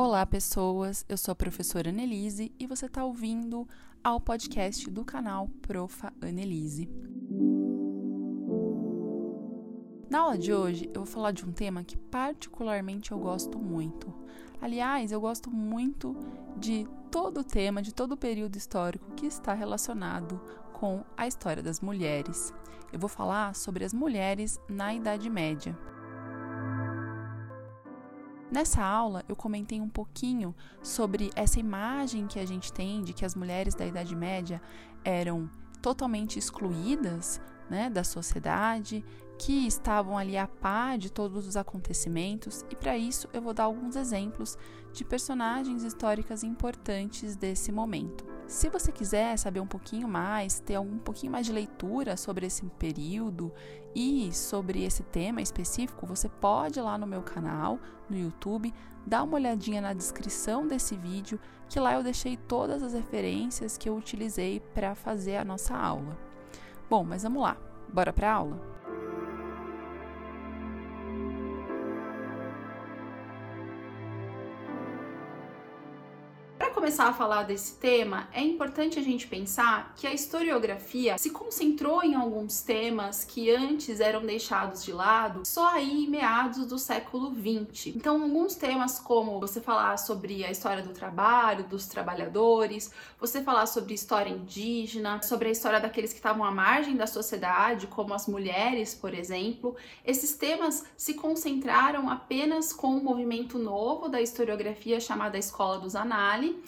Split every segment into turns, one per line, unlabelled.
Olá, pessoas. Eu sou a professora Annelise e você está ouvindo ao podcast do canal Profa Annelise. Na aula de hoje, eu vou falar de um tema que particularmente eu gosto muito. Aliás, eu gosto muito de todo o tema, de todo o período histórico que está relacionado com a história das mulheres. Eu vou falar sobre as mulheres na Idade Média. Nessa aula, eu comentei um pouquinho sobre essa imagem que a gente tem de que as mulheres da Idade Média eram totalmente excluídas né, da sociedade, que estavam ali a par de todos os acontecimentos, e para isso eu vou dar alguns exemplos de personagens históricas importantes desse momento. Se você quiser saber um pouquinho mais, ter um pouquinho mais de leitura sobre esse período e sobre esse tema específico, você pode ir lá no meu canal, no YouTube, dar uma olhadinha na descrição desse vídeo, que lá eu deixei todas as referências que eu utilizei para fazer a nossa aula. Bom, mas vamos lá, bora para a aula? Começar a falar desse tema, é importante a gente pensar que a historiografia se concentrou em alguns temas que antes eram deixados de lado só aí em meados do século 20. Então, alguns temas como você falar sobre a história do trabalho, dos trabalhadores, você falar sobre história indígena, sobre a história daqueles que estavam à margem da sociedade, como as mulheres, por exemplo, esses temas se concentraram apenas com o um movimento novo da historiografia chamada Escola dos Anali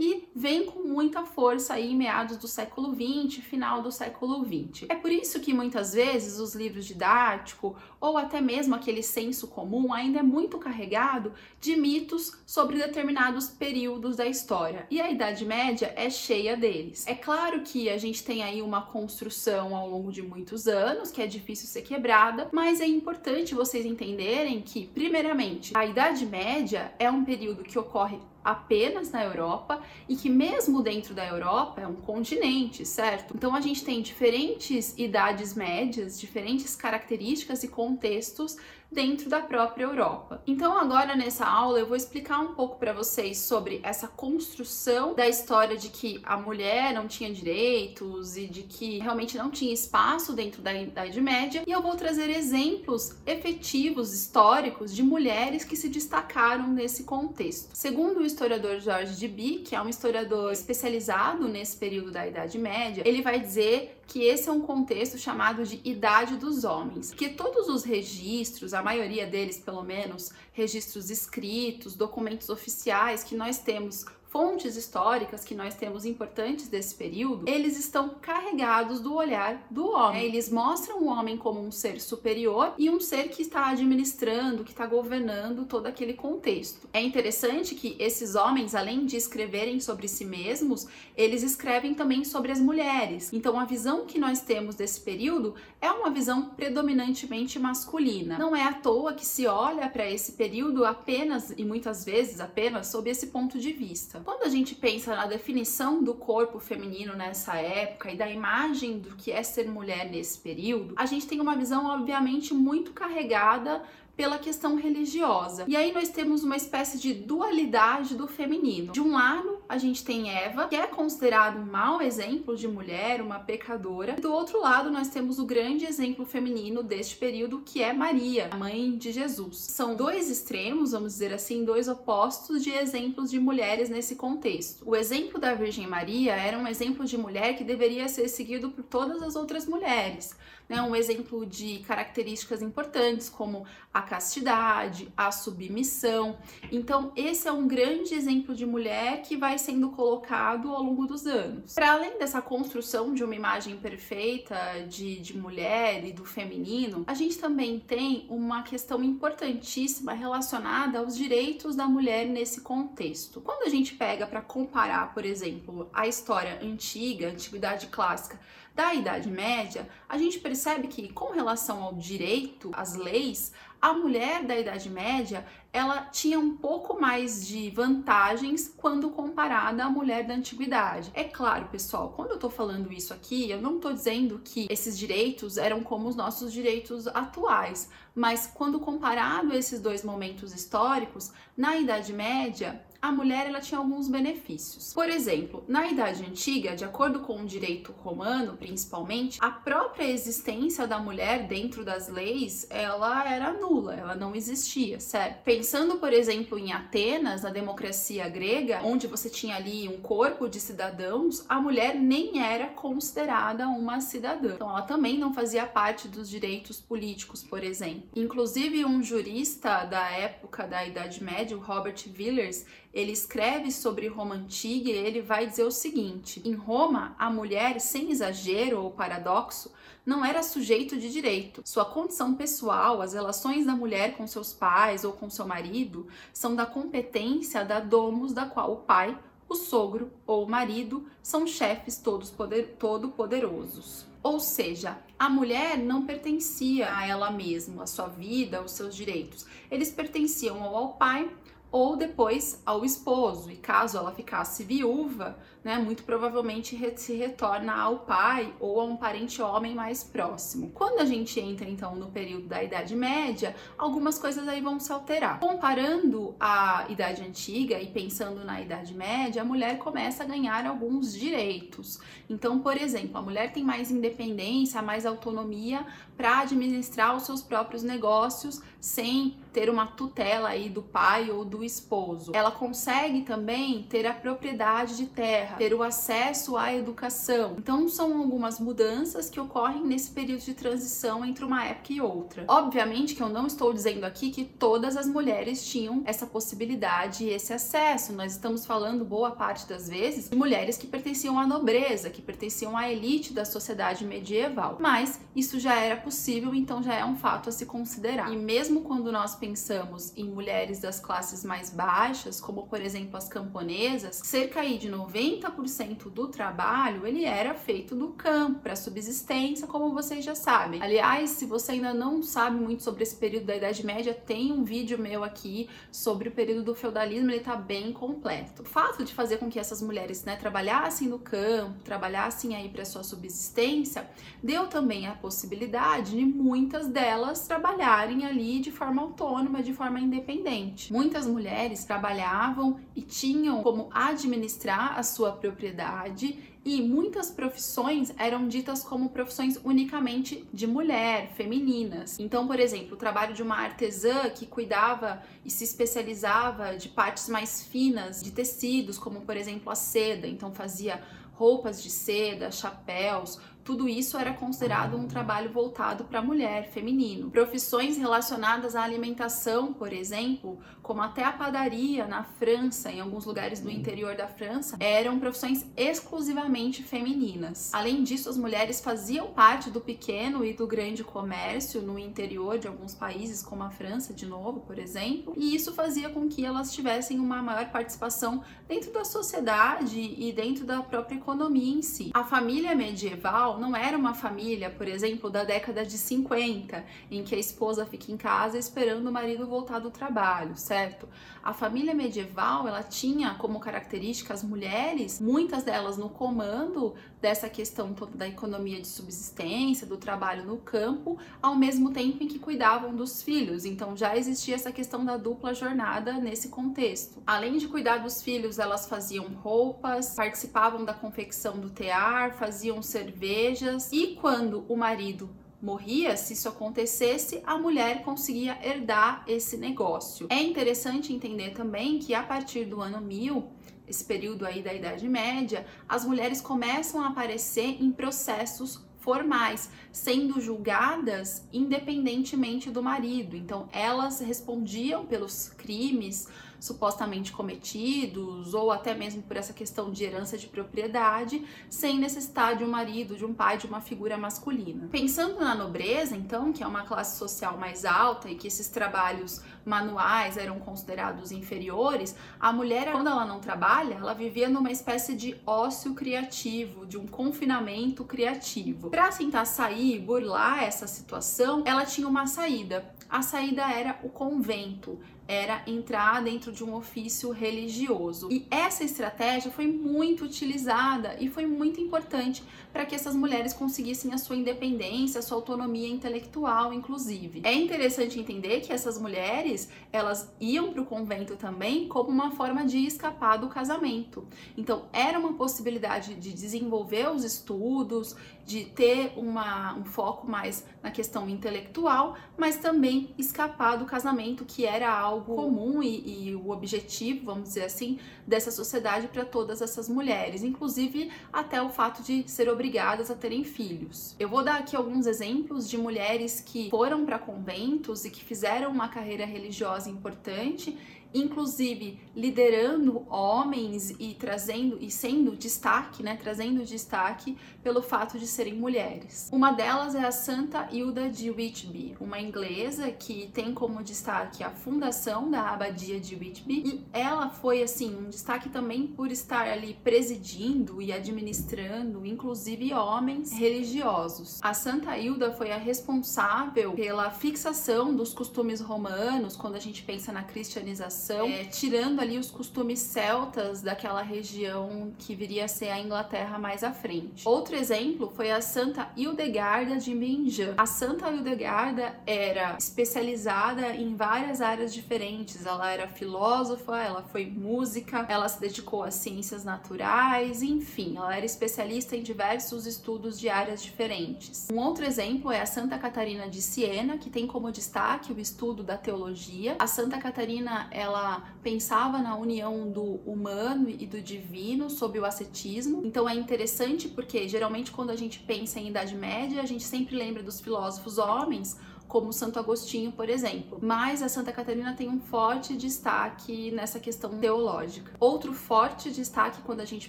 e vem com muita força aí em meados do século 20, final do século 20. É por isso que muitas vezes os livros didáticos ou até mesmo aquele senso comum ainda é muito carregado de mitos sobre determinados períodos da história. E a Idade Média é cheia deles. É claro que a gente tem aí uma construção ao longo de muitos anos que é difícil ser quebrada, mas é importante vocês entenderem que, primeiramente, a Idade Média é um período que ocorre apenas na Europa e que mesmo dentro da Europa é um continente, certo? Então a gente tem diferentes idades médias, diferentes características e contextos dentro da própria Europa. Então, agora nessa aula eu vou explicar um pouco para vocês sobre essa construção da história de que a mulher não tinha direitos e de que realmente não tinha espaço dentro da Idade Média, e eu vou trazer exemplos efetivos históricos de mulheres que se destacaram nesse contexto. Segundo o historiador George Deby, que é um historiador especializado nesse período da Idade Média, ele vai dizer que esse é um contexto chamado de Idade dos Homens, que todos os registros, a maioria deles pelo menos, registros escritos, documentos oficiais que nós temos fontes históricas que nós temos importantes desse período, eles estão carregados do olhar do homem. Eles mostram o homem como um ser superior e um ser que está administrando, que está governando todo aquele contexto. É interessante que esses homens, além de escreverem sobre si mesmos, eles escrevem também sobre as mulheres. Então a visão que nós temos desse período é uma visão predominantemente masculina. Não é à toa que se olha para esse período apenas e muitas vezes apenas sob esse ponto de vista. Quando a gente pensa na definição do corpo feminino nessa época e da imagem do que é ser mulher nesse período, a gente tem uma visão, obviamente, muito carregada pela questão religiosa. E aí nós temos uma espécie de dualidade do feminino. De um lado, a gente tem Eva, que é considerado um mau exemplo de mulher, uma pecadora. E do outro lado, nós temos o grande exemplo feminino deste período, que é Maria, a mãe de Jesus. São dois extremos, vamos dizer assim, dois opostos de exemplos de mulheres nesse contexto. O exemplo da Virgem Maria era um exemplo de mulher que deveria ser seguido por todas as outras mulheres né, um exemplo de características importantes como a castidade, a submissão. Então, esse é um grande exemplo de mulher que vai sendo colocado ao longo dos anos. Para além dessa construção de uma imagem perfeita de, de mulher e do feminino, a gente também tem uma questão importantíssima relacionada aos direitos da mulher nesse contexto. Quando a gente pega para comparar, por exemplo, a história antiga, a antiguidade clássica, da Idade Média, a gente percebe que, com relação ao direito, às leis, a mulher da Idade Média ela tinha um pouco mais de vantagens quando comparada à mulher da antiguidade. É claro, pessoal, quando eu tô falando isso aqui, eu não tô dizendo que esses direitos eram como os nossos direitos atuais, mas quando comparado esses dois momentos históricos, na Idade Média, a mulher ela tinha alguns benefícios. Por exemplo, na Idade Antiga, de acordo com o direito romano, principalmente, a própria existência da mulher dentro das leis, ela era nula, ela não existia, certo? Pensando, por exemplo, em Atenas, na democracia grega, onde você tinha ali um corpo de cidadãos, a mulher nem era considerada uma cidadã. Então, ela também não fazia parte dos direitos políticos, por exemplo. Inclusive, um jurista da época da Idade Média, o Robert Villers, ele escreve sobre Roma antiga e ele vai dizer o seguinte: em Roma, a mulher, sem exagero ou paradoxo, não era sujeito de direito. Sua condição pessoal, as relações da mulher com seus pais ou com seu marido, são da competência da domus, da qual o pai, o sogro ou o marido são chefes todos poder, todo poderosos. Ou seja, a mulher não pertencia a ela mesma, a sua vida, aos seus direitos. Eles pertenciam ao pai ou depois ao esposo. E caso ela ficasse viúva, né, muito provavelmente se retorna ao pai ou a um parente homem mais próximo. Quando a gente entra então no período da Idade Média, algumas coisas aí vão se alterar. Comparando a Idade Antiga e pensando na Idade Média, a mulher começa a ganhar alguns direitos. Então, por exemplo, a mulher tem mais independência, mais autonomia para administrar os seus próprios negócios sem ter uma tutela aí do pai ou do esposo. Ela consegue também ter a propriedade de terra, ter o acesso à educação. Então, são algumas mudanças que ocorrem nesse período de transição entre uma época e outra. Obviamente que eu não estou dizendo aqui que todas as mulheres tinham essa possibilidade e esse acesso. Nós estamos falando, boa parte das vezes, de mulheres que pertenciam à nobreza, que pertenciam à elite da sociedade medieval. Mas isso já era possível, então já é um fato a se considerar. E mesmo quando nós pensamos em mulheres das classes mais baixas, como por exemplo as camponesas, cerca aí de 90 30% do trabalho ele era feito do campo para subsistência, como vocês já sabem. Aliás, se você ainda não sabe muito sobre esse período da Idade Média, tem um vídeo meu aqui sobre o período do feudalismo, ele tá bem completo. O fato de fazer com que essas mulheres, né, trabalhassem no campo, trabalhassem aí para sua subsistência, deu também a possibilidade de muitas delas trabalharem ali de forma autônoma, de forma independente. Muitas mulheres trabalhavam e tinham como administrar a sua propriedade e muitas profissões eram ditas como profissões unicamente de mulher, femininas. Então, por exemplo, o trabalho de uma artesã que cuidava e se especializava de partes mais finas de tecidos, como por exemplo a seda, então fazia roupas de seda, chapéus, tudo isso era considerado um trabalho voltado para a mulher, feminino. Profissões relacionadas à alimentação, por exemplo, como até a padaria na França, em alguns lugares do interior da França, eram profissões exclusivamente femininas. Além disso, as mulheres faziam parte do pequeno e do grande comércio no interior de alguns países, como a França, de novo, por exemplo, e isso fazia com que elas tivessem uma maior participação dentro da sociedade e dentro da própria economia em si. A família medieval não era uma família, por exemplo, da década de 50, em que a esposa fica em casa esperando o marido voltar do trabalho, certo? A família medieval, ela tinha como característica as mulheres, muitas delas no comando dessa questão toda da economia de subsistência, do trabalho no campo, ao mesmo tempo em que cuidavam dos filhos. Então já existia essa questão da dupla jornada nesse contexto. Além de cuidar dos filhos, elas faziam roupas, participavam da confecção do tear, faziam cervejas e quando o marido morria, se isso acontecesse, a mulher conseguia herdar esse negócio. É interessante entender também que a partir do ano 1000, esse período aí da Idade Média, as mulheres começam a aparecer em processos formais, sendo julgadas independentemente do marido. Então, elas respondiam pelos crimes supostamente cometidos, ou até mesmo por essa questão de herança de propriedade, sem necessitar de um marido, de um pai, de uma figura masculina. Pensando na nobreza, então, que é uma classe social mais alta e que esses trabalhos manuais eram considerados inferiores, a mulher, quando ela não trabalha, ela vivia numa espécie de ócio criativo, de um confinamento criativo. Para tentar sair, burlar essa situação, ela tinha uma saída. A saída era o convento, era entrar dentro de um ofício religioso. E essa estratégia foi muito utilizada e foi muito importante para que essas mulheres conseguissem a sua independência, a sua autonomia intelectual, inclusive. É interessante entender que essas mulheres, elas iam para o convento também como uma forma de escapar do casamento. Então, era uma possibilidade de desenvolver os estudos, de ter uma, um foco mais na questão intelectual, mas também escapar do casamento, que era algo comum e, e o objetivo, vamos dizer assim, dessa sociedade para todas essas mulheres, inclusive até o fato de ser obrigadas a terem filhos. Eu vou dar aqui alguns exemplos de mulheres que foram para conventos e que fizeram uma carreira religiosa importante inclusive liderando homens e trazendo e sendo destaque, né, trazendo destaque pelo fato de serem mulheres. Uma delas é a Santa Hilda de Whitby, uma inglesa que tem como destaque a fundação da abadia de Whitby e ela foi assim um destaque também por estar ali presidindo e administrando, inclusive homens religiosos. A Santa Hilda foi a responsável pela fixação dos costumes romanos quando a gente pensa na cristianização é, tirando ali os costumes celtas daquela região que viria a ser a Inglaterra mais à frente. Outro exemplo foi a Santa Hildegarda de Bingen. A Santa Hildegarda era especializada em várias áreas diferentes. Ela era filósofa, ela foi música, ela se dedicou às ciências naturais, enfim, ela era especialista em diversos estudos de áreas diferentes. Um outro exemplo é a Santa Catarina de Siena, que tem como destaque o estudo da teologia. A Santa Catarina, ela ela pensava na união do humano e do divino sob o ascetismo. Então é interessante porque geralmente quando a gente pensa em Idade Média, a gente sempre lembra dos filósofos homens como Santo Agostinho, por exemplo. Mas a Santa Catarina tem um forte destaque nessa questão teológica. Outro forte destaque quando a gente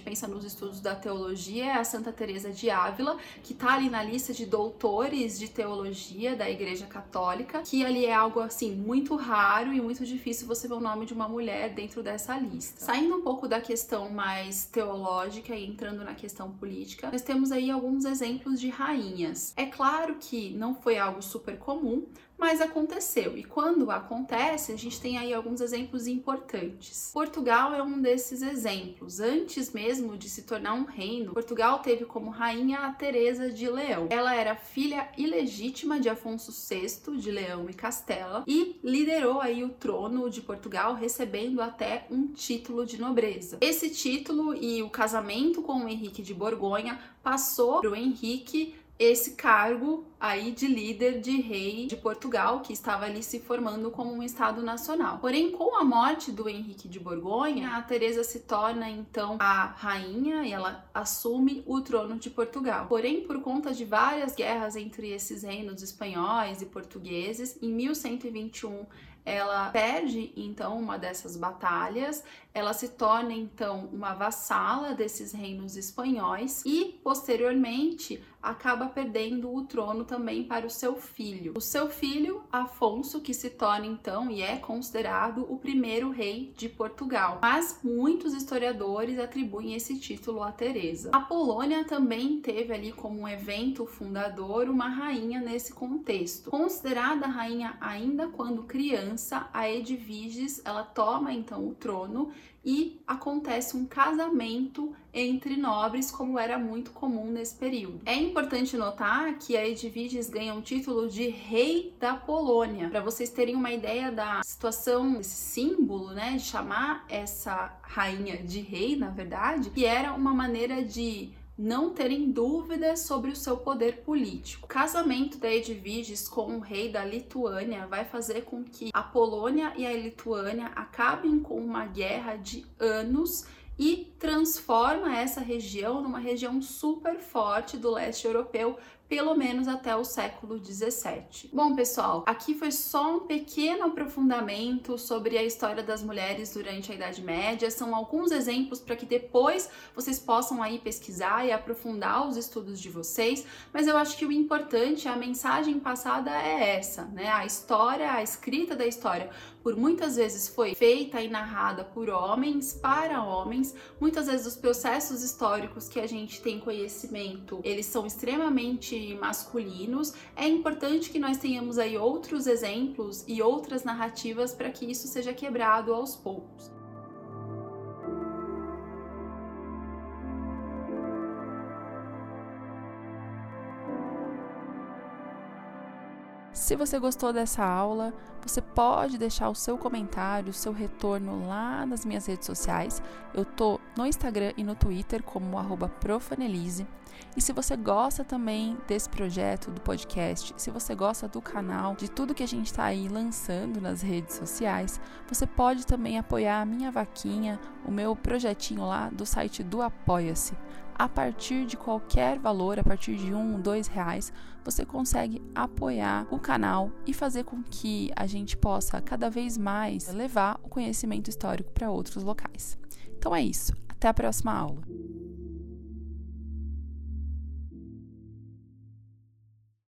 pensa nos estudos da teologia é a Santa Teresa de Ávila, que está ali na lista de doutores de teologia da Igreja Católica, que ali é algo assim muito raro e muito difícil você ver o nome de uma mulher dentro dessa lista. Saindo um pouco da questão mais teológica e entrando na questão política, nós temos aí alguns exemplos de rainhas. É claro que não foi algo super comum comum, mas aconteceu. E quando acontece, a gente tem aí alguns exemplos importantes. Portugal é um desses exemplos. Antes mesmo de se tornar um reino, Portugal teve como rainha a Teresa de Leão. Ela era filha ilegítima de Afonso VI de Leão e Castela e liderou aí o trono de Portugal, recebendo até um título de nobreza. Esse título e o casamento com o Henrique de Borgonha passou para o Henrique esse cargo aí de líder de rei de Portugal, que estava ali se formando como um estado nacional. Porém, com a morte do Henrique de Borgonha, a Teresa se torna então a rainha e ela assume o trono de Portugal. Porém, por conta de várias guerras entre esses reinos espanhóis e portugueses, em 1121 ela perde então uma dessas batalhas, ela se torna então uma vassala desses reinos espanhóis e posteriormente acaba perdendo o trono também para o seu filho. O seu filho, Afonso, que se torna então e é considerado o primeiro rei de Portugal. Mas muitos historiadores atribuem esse título a Teresa. A Polônia também teve ali como um evento fundador uma rainha nesse contexto. Considerada rainha ainda quando criança, a Edviges, ela toma então o trono e acontece um casamento entre nobres, como era muito comum nesse período. É importante notar que a Edviges ganha o título de rei da Polônia. Para vocês terem uma ideia da situação, desse símbolo, né, de chamar essa rainha de rei, na verdade, que era uma maneira de não terem dúvidas sobre o seu poder político. O casamento da Edviges com o rei da Lituânia vai fazer com que a Polônia e a Lituânia acabem com uma guerra de anos e transforma essa região numa região super forte do leste europeu, pelo menos até o século 17. Bom, pessoal, aqui foi só um pequeno aprofundamento sobre a história das mulheres durante a Idade Média. São alguns exemplos para que depois vocês possam aí pesquisar e aprofundar os estudos de vocês, mas eu acho que o importante, a mensagem passada é essa, né? A história, a escrita da história, por muitas vezes foi feita e narrada por homens para homens. Muitas vezes os processos históricos que a gente tem conhecimento, eles são extremamente masculinos, é importante que nós tenhamos aí outros exemplos e outras narrativas para que isso seja quebrado aos poucos.
Se você gostou dessa aula, você pode deixar o seu comentário, o seu retorno lá nas minhas redes sociais. Eu tô no Instagram e no Twitter como profanelise. E se você gosta também desse projeto, do podcast, se você gosta do canal, de tudo que a gente está aí lançando nas redes sociais, você pode também apoiar a minha vaquinha, o meu projetinho lá do site do Apoia-se a partir de qualquer valor, a partir de um, dois reais, você consegue apoiar o canal e fazer com que a gente possa cada vez mais levar o conhecimento histórico para outros locais. Então é isso. Até a próxima aula.